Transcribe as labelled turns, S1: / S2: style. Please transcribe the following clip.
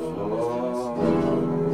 S1: Oh.